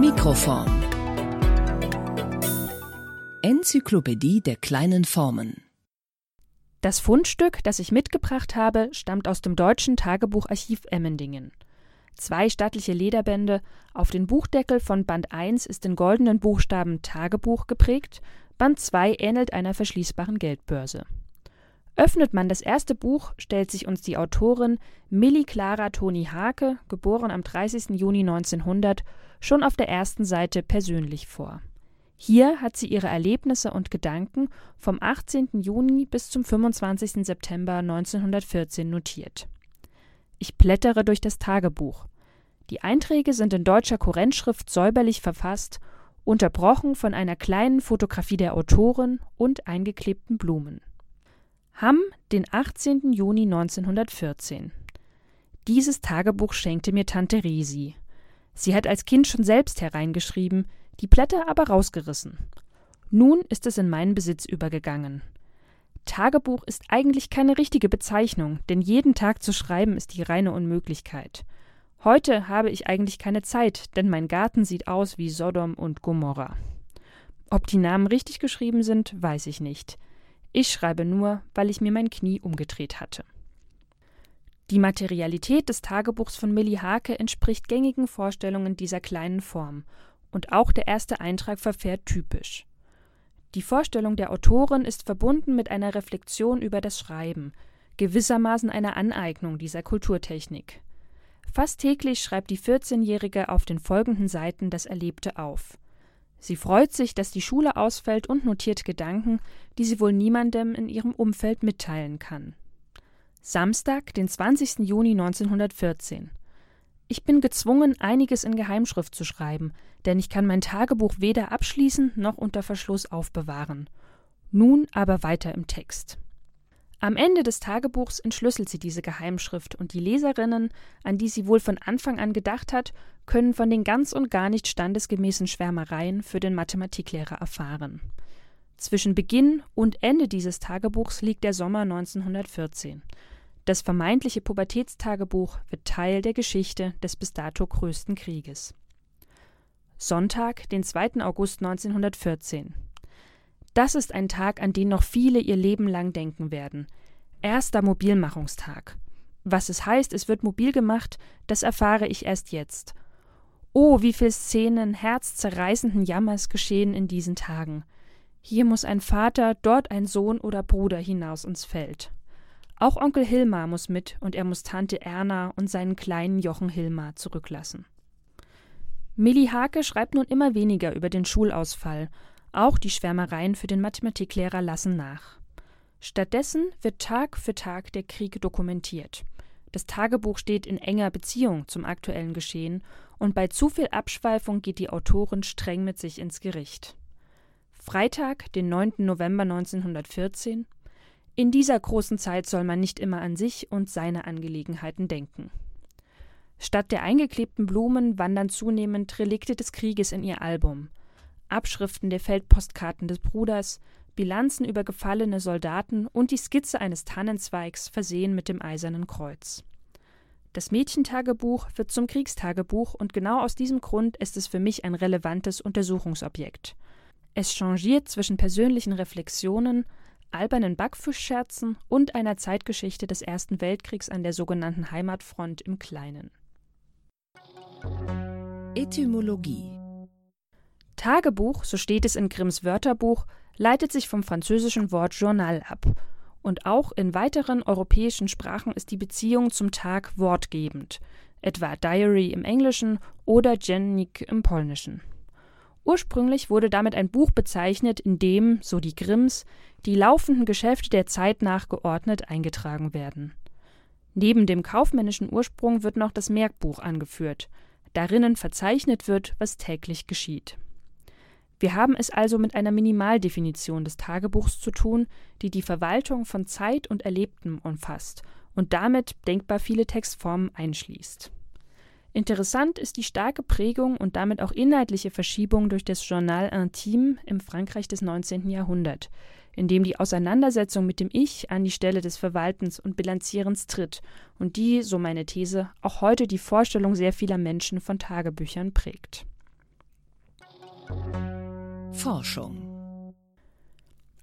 Mikroform Enzyklopädie der kleinen Formen Das Fundstück, das ich mitgebracht habe, stammt aus dem Deutschen Tagebucharchiv Emmendingen. Zwei stattliche Lederbände, auf den Buchdeckel von Band 1 ist in goldenen Buchstaben Tagebuch geprägt, Band 2 ähnelt einer verschließbaren Geldbörse. Öffnet man das erste Buch, stellt sich uns die Autorin Millie Clara Toni Hake, geboren am 30. Juni 1900, schon auf der ersten Seite persönlich vor. Hier hat sie ihre Erlebnisse und Gedanken vom 18. Juni bis zum 25. September 1914 notiert. Ich blättere durch das Tagebuch. Die Einträge sind in deutscher Kurrentschrift säuberlich verfasst, unterbrochen von einer kleinen Fotografie der Autorin und eingeklebten Blumen. Hamm, den 18. Juni 1914. Dieses Tagebuch schenkte mir Tante Resi. Sie hat als Kind schon selbst hereingeschrieben, die Blätter aber rausgerissen. Nun ist es in meinen Besitz übergegangen. Tagebuch ist eigentlich keine richtige Bezeichnung, denn jeden Tag zu schreiben ist die reine Unmöglichkeit. Heute habe ich eigentlich keine Zeit, denn mein Garten sieht aus wie Sodom und Gomorra. Ob die Namen richtig geschrieben sind, weiß ich nicht. Ich schreibe nur, weil ich mir mein Knie umgedreht hatte. Die Materialität des Tagebuchs von Millie Hake entspricht gängigen Vorstellungen dieser kleinen Form, und auch der erste Eintrag verfährt typisch. Die Vorstellung der Autorin ist verbunden mit einer Reflexion über das Schreiben, gewissermaßen einer Aneignung dieser Kulturtechnik. Fast täglich schreibt die 14-Jährige auf den folgenden Seiten das Erlebte auf. Sie freut sich, dass die Schule ausfällt und notiert Gedanken, die sie wohl niemandem in ihrem Umfeld mitteilen kann. Samstag, den 20. Juni 1914. Ich bin gezwungen, einiges in Geheimschrift zu schreiben, denn ich kann mein Tagebuch weder abschließen noch unter Verschluss aufbewahren. Nun aber weiter im Text. Am Ende des Tagebuchs entschlüsselt sie diese Geheimschrift und die Leserinnen, an die sie wohl von Anfang an gedacht hat, können von den ganz und gar nicht standesgemäßen Schwärmereien für den Mathematiklehrer erfahren. Zwischen Beginn und Ende dieses Tagebuchs liegt der Sommer 1914. Das vermeintliche Pubertätstagebuch wird Teil der Geschichte des bis dato größten Krieges. Sonntag, den 2. August 1914. Das ist ein Tag, an den noch viele ihr Leben lang denken werden. Erster Mobilmachungstag. Was es heißt, es wird mobil gemacht, das erfahre ich erst jetzt. Oh, wie viele Szenen herzzerreißenden Jammers geschehen in diesen Tagen. Hier muss ein Vater, dort ein Sohn oder Bruder hinaus ins Feld. Auch Onkel Hilmar muss mit und er muss Tante Erna und seinen kleinen Jochen Hilmar zurücklassen. Millie Hake schreibt nun immer weniger über den Schulausfall auch die Schwärmereien für den Mathematiklehrer lassen nach. Stattdessen wird Tag für Tag der Krieg dokumentiert. Das Tagebuch steht in enger Beziehung zum aktuellen Geschehen und bei zu viel Abschweifung geht die Autorin streng mit sich ins Gericht. Freitag, den 9. November 1914. In dieser großen Zeit soll man nicht immer an sich und seine Angelegenheiten denken. Statt der eingeklebten Blumen wandern zunehmend Relikte des Krieges in ihr Album. Abschriften der Feldpostkarten des Bruders, Bilanzen über gefallene Soldaten und die Skizze eines Tannenzweigs versehen mit dem Eisernen Kreuz. Das Mädchentagebuch wird zum Kriegstagebuch und genau aus diesem Grund ist es für mich ein relevantes Untersuchungsobjekt. Es changiert zwischen persönlichen Reflexionen, albernen Backfischscherzen und einer Zeitgeschichte des Ersten Weltkriegs an der sogenannten Heimatfront im Kleinen. Etymologie Tagebuch, so steht es in Grimms Wörterbuch, leitet sich vom französischen Wort Journal ab. Und auch in weiteren europäischen Sprachen ist die Beziehung zum Tag wortgebend, etwa Diary im Englischen oder Dziennik im Polnischen. Ursprünglich wurde damit ein Buch bezeichnet, in dem, so die Grimms, die laufenden Geschäfte der Zeit nachgeordnet eingetragen werden. Neben dem kaufmännischen Ursprung wird noch das Merkbuch angeführt, darinnen verzeichnet wird, was täglich geschieht. Wir haben es also mit einer Minimaldefinition des Tagebuchs zu tun, die die Verwaltung von Zeit und Erlebtem umfasst und damit denkbar viele Textformen einschließt. Interessant ist die starke Prägung und damit auch inhaltliche Verschiebung durch das Journal Intime im Frankreich des 19. Jahrhunderts, in dem die Auseinandersetzung mit dem Ich an die Stelle des Verwaltens und Bilanzierens tritt und die, so meine These, auch heute die Vorstellung sehr vieler Menschen von Tagebüchern prägt. Forschung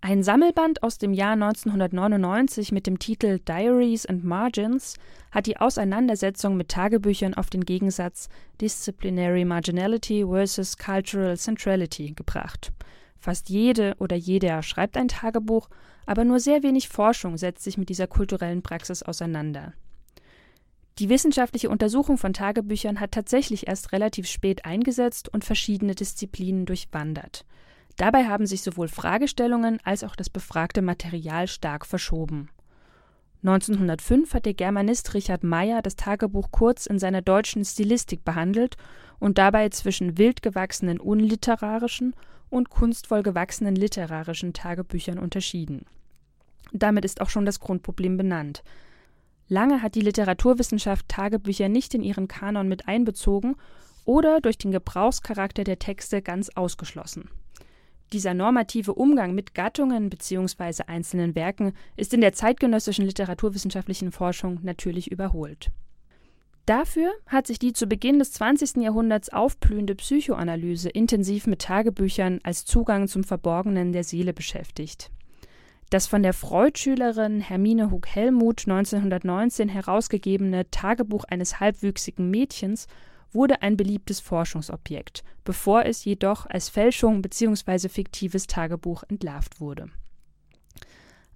Ein Sammelband aus dem Jahr 1999 mit dem Titel Diaries and Margins hat die Auseinandersetzung mit Tagebüchern auf den Gegensatz Disciplinary Marginality versus Cultural Centrality gebracht. Fast jede oder jeder schreibt ein Tagebuch, aber nur sehr wenig Forschung setzt sich mit dieser kulturellen Praxis auseinander. Die wissenschaftliche Untersuchung von Tagebüchern hat tatsächlich erst relativ spät eingesetzt und verschiedene Disziplinen durchwandert. Dabei haben sich sowohl Fragestellungen als auch das befragte Material stark verschoben. 1905 hat der Germanist Richard Meyer das Tagebuch kurz in seiner deutschen Stilistik behandelt und dabei zwischen wild gewachsenen unliterarischen und kunstvoll gewachsenen literarischen Tagebüchern unterschieden. Damit ist auch schon das Grundproblem benannt. Lange hat die Literaturwissenschaft Tagebücher nicht in ihren Kanon mit einbezogen oder durch den Gebrauchscharakter der Texte ganz ausgeschlossen. Dieser normative Umgang mit Gattungen bzw. einzelnen Werken ist in der zeitgenössischen literaturwissenschaftlichen Forschung natürlich überholt. Dafür hat sich die zu Beginn des 20. Jahrhunderts aufblühende Psychoanalyse intensiv mit Tagebüchern als Zugang zum Verborgenen der Seele beschäftigt. Das von der Freud-Schülerin Hermine Hug-Hellmuth 1919 herausgegebene Tagebuch eines halbwüchsigen Mädchens wurde ein beliebtes Forschungsobjekt, bevor es jedoch als Fälschung bzw. fiktives Tagebuch entlarvt wurde.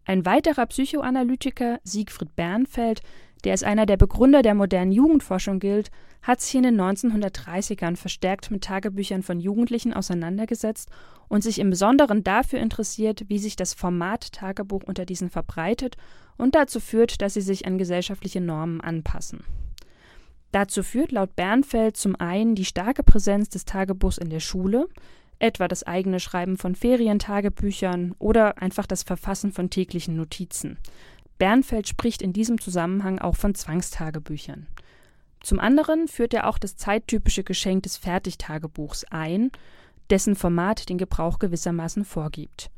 Ein weiterer Psychoanalytiker, Siegfried Bernfeld, der als einer der Begründer der modernen Jugendforschung gilt, hat sich in den 1930ern verstärkt mit Tagebüchern von Jugendlichen auseinandergesetzt und sich im Besonderen dafür interessiert, wie sich das Format Tagebuch unter diesen verbreitet und dazu führt, dass sie sich an gesellschaftliche Normen anpassen. Dazu führt laut Bernfeld zum einen die starke Präsenz des Tagebuchs in der Schule, etwa das eigene Schreiben von Ferientagebüchern oder einfach das Verfassen von täglichen Notizen. Bernfeld spricht in diesem Zusammenhang auch von Zwangstagebüchern. Zum anderen führt er auch das zeittypische Geschenk des Fertigtagebuchs ein, dessen Format den Gebrauch gewissermaßen vorgibt.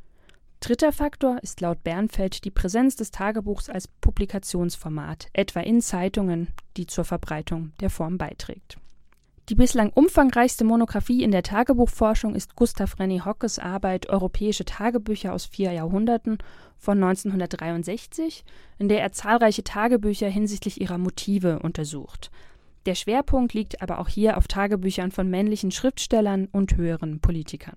Dritter Faktor ist laut Bernfeld die Präsenz des Tagebuchs als Publikationsformat, etwa in Zeitungen, die zur Verbreitung der Form beiträgt. Die bislang umfangreichste Monographie in der Tagebuchforschung ist Gustav René Hockes Arbeit Europäische Tagebücher aus vier Jahrhunderten von 1963, in der er zahlreiche Tagebücher hinsichtlich ihrer Motive untersucht. Der Schwerpunkt liegt aber auch hier auf Tagebüchern von männlichen Schriftstellern und höheren Politikern.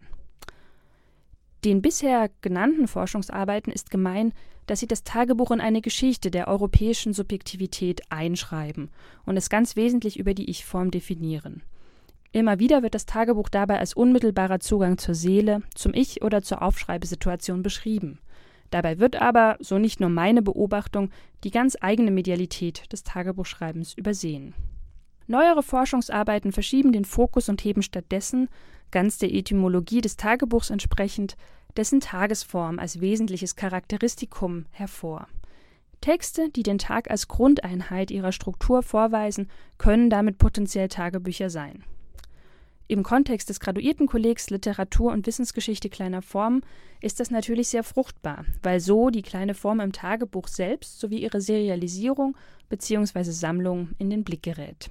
Den bisher genannten Forschungsarbeiten ist gemein, dass sie das Tagebuch in eine Geschichte der europäischen Subjektivität einschreiben und es ganz wesentlich über die Ich-Form definieren. Immer wieder wird das Tagebuch dabei als unmittelbarer Zugang zur Seele, zum Ich oder zur Aufschreibesituation beschrieben. Dabei wird aber, so nicht nur meine Beobachtung, die ganz eigene Medialität des Tagebuchschreibens übersehen. Neuere Forschungsarbeiten verschieben den Fokus und heben stattdessen, ganz der Etymologie des Tagebuchs entsprechend, dessen Tagesform als wesentliches Charakteristikum hervor. Texte, die den Tag als Grundeinheit ihrer Struktur vorweisen, können damit potenziell Tagebücher sein. Im Kontext des Graduiertenkollegs Literatur und Wissensgeschichte kleiner Form ist das natürlich sehr fruchtbar, weil so die kleine Form im Tagebuch selbst sowie ihre Serialisierung bzw. Sammlung in den Blick gerät.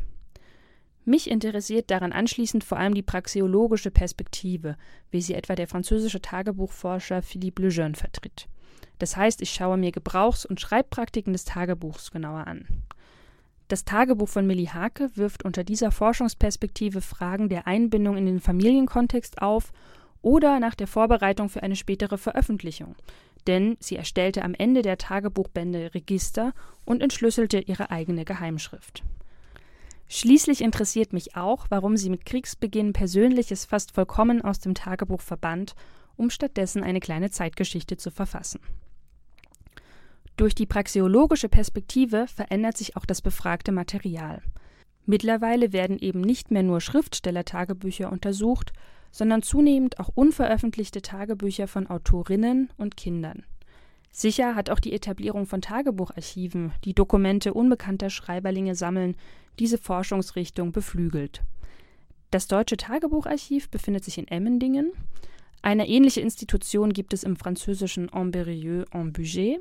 Mich interessiert daran anschließend vor allem die praxeologische Perspektive, wie sie etwa der französische Tagebuchforscher Philippe Lejeune vertritt. Das heißt, ich schaue mir Gebrauchs- und Schreibpraktiken des Tagebuchs genauer an. Das Tagebuch von Millie Hake wirft unter dieser Forschungsperspektive Fragen der Einbindung in den Familienkontext auf oder nach der Vorbereitung für eine spätere Veröffentlichung, denn sie erstellte am Ende der Tagebuchbände Register und entschlüsselte ihre eigene Geheimschrift. Schließlich interessiert mich auch, warum sie mit Kriegsbeginn Persönliches fast vollkommen aus dem Tagebuch verbannt, um stattdessen eine kleine Zeitgeschichte zu verfassen. Durch die praxeologische Perspektive verändert sich auch das befragte Material. Mittlerweile werden eben nicht mehr nur Schriftstellertagebücher untersucht, sondern zunehmend auch unveröffentlichte Tagebücher von Autorinnen und Kindern. Sicher hat auch die Etablierung von Tagebucharchiven, die Dokumente unbekannter Schreiberlinge sammeln, diese Forschungsrichtung beflügelt. Das Deutsche Tagebucharchiv befindet sich in Emmendingen. Eine ähnliche Institution gibt es im französischen Amberieux en Bugey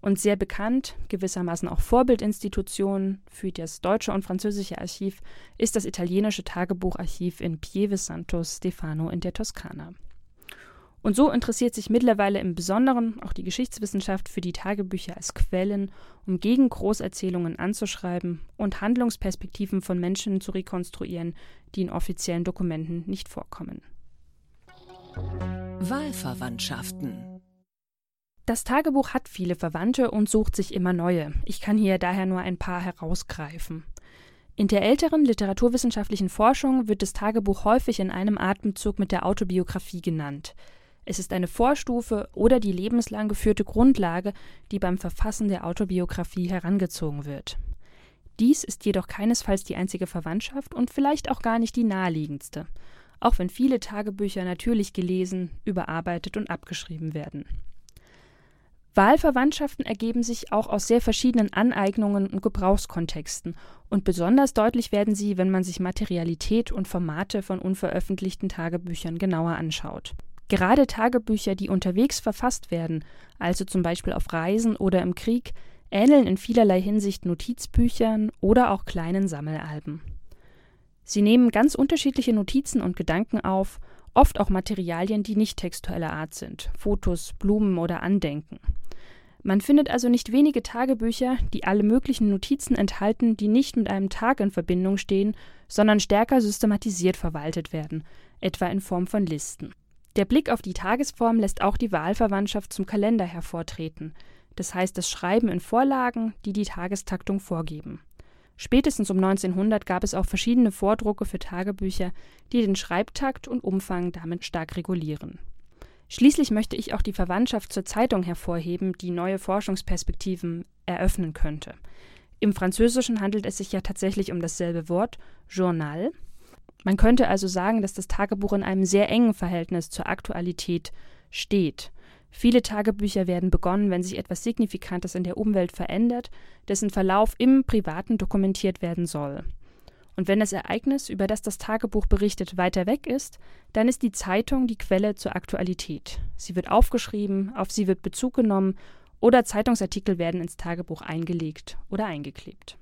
und sehr bekannt, gewissermaßen auch Vorbildinstitution für das deutsche und französische Archiv ist das italienische Tagebucharchiv in Pieve Santo Stefano in der Toskana. Und so interessiert sich mittlerweile im Besonderen auch die Geschichtswissenschaft für die Tagebücher als Quellen, um gegen Großerzählungen anzuschreiben und Handlungsperspektiven von Menschen zu rekonstruieren, die in offiziellen Dokumenten nicht vorkommen. Wahlverwandtschaften das Tagebuch hat viele Verwandte und sucht sich immer neue. Ich kann hier daher nur ein paar herausgreifen. In der älteren literaturwissenschaftlichen Forschung wird das Tagebuch häufig in einem Atemzug mit der Autobiografie genannt. Es ist eine Vorstufe oder die lebenslang geführte Grundlage, die beim Verfassen der Autobiografie herangezogen wird. Dies ist jedoch keinesfalls die einzige Verwandtschaft und vielleicht auch gar nicht die naheliegendste, auch wenn viele Tagebücher natürlich gelesen, überarbeitet und abgeschrieben werden. Wahlverwandtschaften ergeben sich auch aus sehr verschiedenen Aneignungen und Gebrauchskontexten, und besonders deutlich werden sie, wenn man sich Materialität und Formate von unveröffentlichten Tagebüchern genauer anschaut. Gerade Tagebücher, die unterwegs verfasst werden, also zum Beispiel auf Reisen oder im Krieg, ähneln in vielerlei Hinsicht Notizbüchern oder auch kleinen Sammelalben. Sie nehmen ganz unterschiedliche Notizen und Gedanken auf, oft auch Materialien, die nicht textueller Art sind, Fotos, Blumen oder Andenken. Man findet also nicht wenige Tagebücher, die alle möglichen Notizen enthalten, die nicht mit einem Tag in Verbindung stehen, sondern stärker systematisiert verwaltet werden, etwa in Form von Listen. Der Blick auf die Tagesform lässt auch die Wahlverwandtschaft zum Kalender hervortreten, das heißt das Schreiben in Vorlagen, die die Tagestaktung vorgeben. Spätestens um 1900 gab es auch verschiedene Vordrucke für Tagebücher, die den Schreibtakt und Umfang damit stark regulieren. Schließlich möchte ich auch die Verwandtschaft zur Zeitung hervorheben, die neue Forschungsperspektiven eröffnen könnte. Im Französischen handelt es sich ja tatsächlich um dasselbe Wort, Journal, man könnte also sagen, dass das Tagebuch in einem sehr engen Verhältnis zur Aktualität steht. Viele Tagebücher werden begonnen, wenn sich etwas Signifikantes in der Umwelt verändert, dessen Verlauf im Privaten dokumentiert werden soll. Und wenn das Ereignis, über das das Tagebuch berichtet, weiter weg ist, dann ist die Zeitung die Quelle zur Aktualität. Sie wird aufgeschrieben, auf sie wird Bezug genommen oder Zeitungsartikel werden ins Tagebuch eingelegt oder eingeklebt.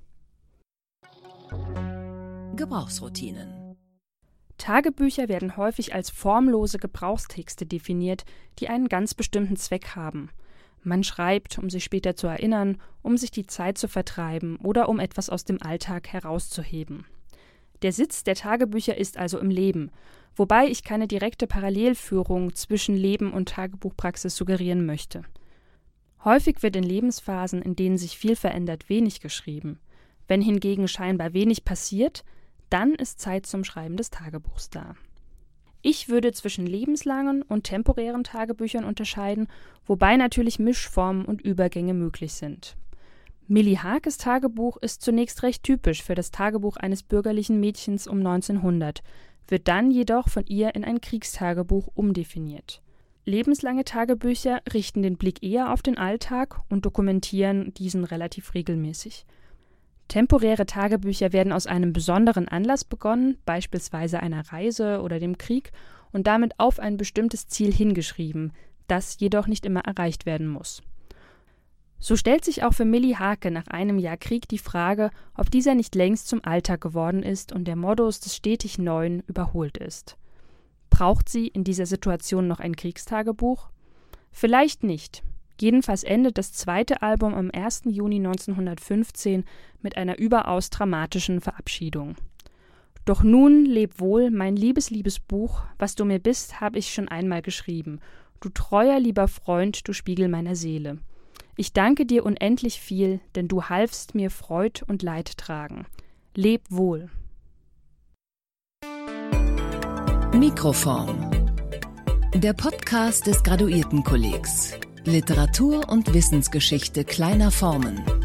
Gebrauchsroutinen Tagebücher werden häufig als formlose Gebrauchstexte definiert, die einen ganz bestimmten Zweck haben. Man schreibt, um sich später zu erinnern, um sich die Zeit zu vertreiben oder um etwas aus dem Alltag herauszuheben. Der Sitz der Tagebücher ist also im Leben, wobei ich keine direkte Parallelführung zwischen Leben und Tagebuchpraxis suggerieren möchte. Häufig wird in Lebensphasen, in denen sich viel verändert, wenig geschrieben. Wenn hingegen scheinbar wenig passiert, dann ist Zeit zum Schreiben des Tagebuchs da. Ich würde zwischen lebenslangen und temporären Tagebüchern unterscheiden, wobei natürlich Mischformen und Übergänge möglich sind. Millie Hakes Tagebuch ist zunächst recht typisch für das Tagebuch eines bürgerlichen Mädchens um 1900, wird dann jedoch von ihr in ein Kriegstagebuch umdefiniert. Lebenslange Tagebücher richten den Blick eher auf den Alltag und dokumentieren diesen relativ regelmäßig. Temporäre Tagebücher werden aus einem besonderen Anlass begonnen, beispielsweise einer Reise oder dem Krieg, und damit auf ein bestimmtes Ziel hingeschrieben, das jedoch nicht immer erreicht werden muss. So stellt sich auch für Millie Hake nach einem Jahr Krieg die Frage, ob dieser nicht längst zum Alltag geworden ist und der Modus des stetig Neuen überholt ist. Braucht sie in dieser Situation noch ein Kriegstagebuch? Vielleicht nicht, Jedenfalls endet das zweite Album am 1. Juni 1915 mit einer überaus dramatischen Verabschiedung. Doch nun leb wohl, mein liebes, liebes Buch, was du mir bist, habe ich schon einmal geschrieben. Du treuer, lieber Freund, du Spiegel meiner Seele. Ich danke dir unendlich viel, denn du halfst mir Freud und Leid tragen. Leb wohl. Mikroform. Der Podcast des Graduiertenkollegs. Literatur und Wissensgeschichte kleiner Formen.